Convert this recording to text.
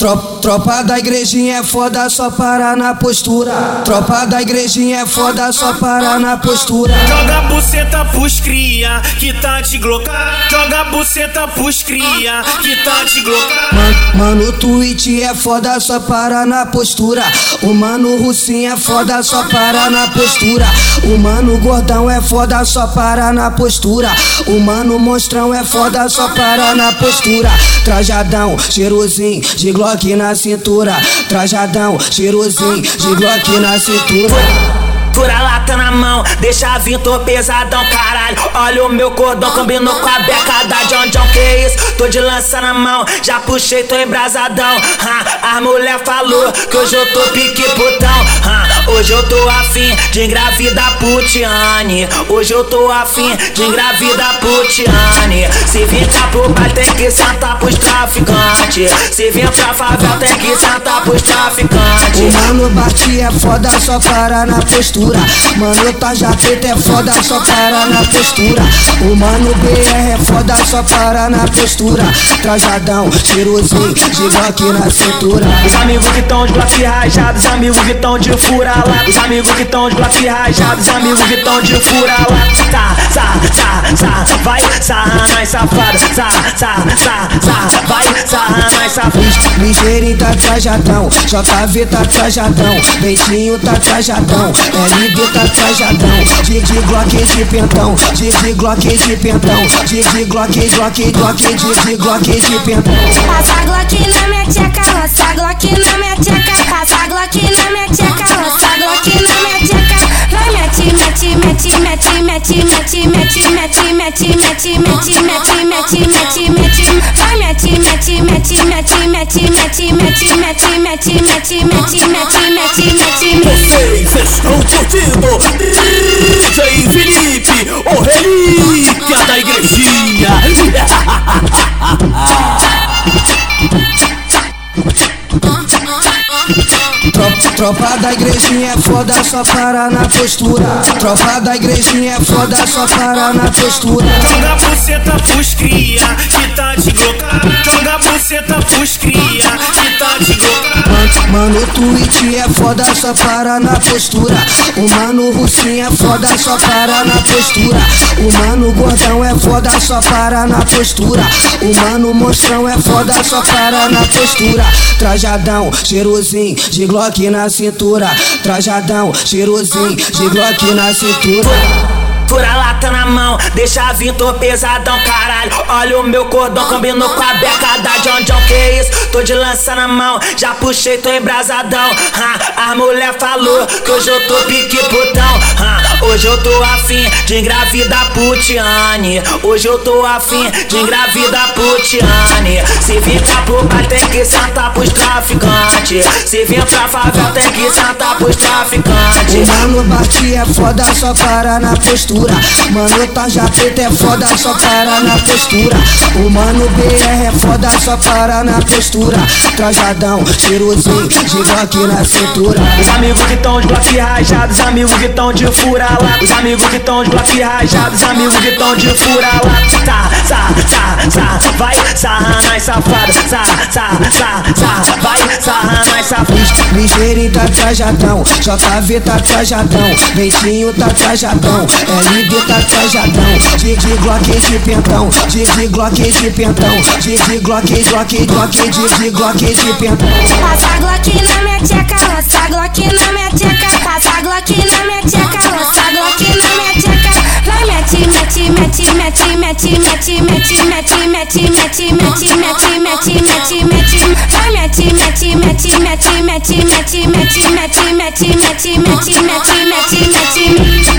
Tropa, tropa da igrejinha é foda, só para na postura. Tropa da igrejinha é foda, só para na postura. Joga buceta pros cria, que tá de gloca. Joga buceta pros cria, que tá de gloca. Mano, mano, o tweet é foda, só para na postura. O mano Russinho é foda, só para na postura. O mano Gordão é foda, só para na postura. O mano Monstrão é foda, só para na postura. Trajadão, cheirosinho, de glória Glock na cintura, trajadão, cheirosinho de Glock na cintura. Fura lata na mão, deixa vir, tô pesadão, caralho. Olha o meu cordão, combinou com a beca da John John, que isso? Tô de lança na mão, já puxei, tô embrasadão. Ha, a mulher falou que hoje eu tô pique putão. Ha, hoje eu tô afim de engravidar putiane. Hoje eu tô afim de engravidar putiane. Se vir pro bar, tem que sentar pros traficantes. Se vir pra favela, tem que sentar pros traficantes. O mano bate é foda, só para na postura. Mano, tá já feito é foda, só para na postura. O mano BR é foda, só para na postura. Trajadão, cheirosinho, de na cintura. Os amigos que tão de Glock rajados, os amigos que tão de fura lá. Os amigos que tão de Glock rajados, os amigos que tão de fura lá. Tá, tá, tá, tá, vai, sarra nós safado. Tá, tá, tá, tá, vai, sarra nós safado. Ligeirinho tá trajadão, JV tá trajadão, Leitinho tá trajadão. É LB tá trajadão, de de Glock de pentão, de de Glock de pentão, de de Glock, Glock, Glock, de de Glock de pentão. Passa Glock na minha tcheca, lança Glock na mete, mete, mete, mete, mete, mete, mete, mete, mete, mete, mete, mete. Mete, mete, mete, mete, mete, mete, mete, mete, mete, mete, mete, mete, mete, da igrejinha. Tropa, da igrejinha é foda, só para na postura. Tropa da igrejinha é foda, só para na postura. Joga buceta pros cria, que tá de gloca. Joga buceta pros cria, que tá de gloca. Mano, tweet é foda, só para na postura. O mano Russinho é foda, só para na postura. O mano Gordão é foda, só para na postura. O mano Monstrão é foda, só para na postura. Trajadão, cheirosinho, de Glock na cintura. Trajadão, cheirosinho, de Glock na cintura. Fura lata na mão, deixa vir, tô pesadão, caralho. Olha o meu cordão, combinou com a beca da John John, que isso? Tô de lança na mão, já puxei, tô embrasadão. Ha, a mulher falou que hoje eu tô pique putão. Hoje eu tô afim de engravidar putiane. Hoje eu tô afim de engravidar putiane. Se pro bar, tem que sentar pros traficantes. Se vir pra favela, tem que sentar pros traficantes. O mano bate é foda, só para na postura. Mano, tá já feito é foda, só para na postura. O mano BR é foda, só para na postura. Trajadão, cheirosinho, de Glock na cintura. Os amigos que tão de Glock rajados, os amigos que tão de fura lá. Os amigos que tão de Glock rajados, os amigos que tão de fura lá. Tá, tá, tá, tá, vai, sarra nós safado. Tá, tá, tá, tá, vai, sarra nós safado. Ligeirinho tá trajadão, JV tá trajadão, Leitinho tá trajadão, LB tá trajadão, de Glock de pentão, de Glock de pentão, de Glock, Glock, Glock, de Glock de pentão. Passa Glock na minha tcheca, lança Glock na minha tcheca, passa Glock na minha tcheca, lança Glock na minha tcheca. Vai mete, mete, mete, mete, mete, mete, mete, mete, mete, mete, mete, mete, mete, mete, mete, mete, mete, mete, mete, mete, mete, mete, mete, mete.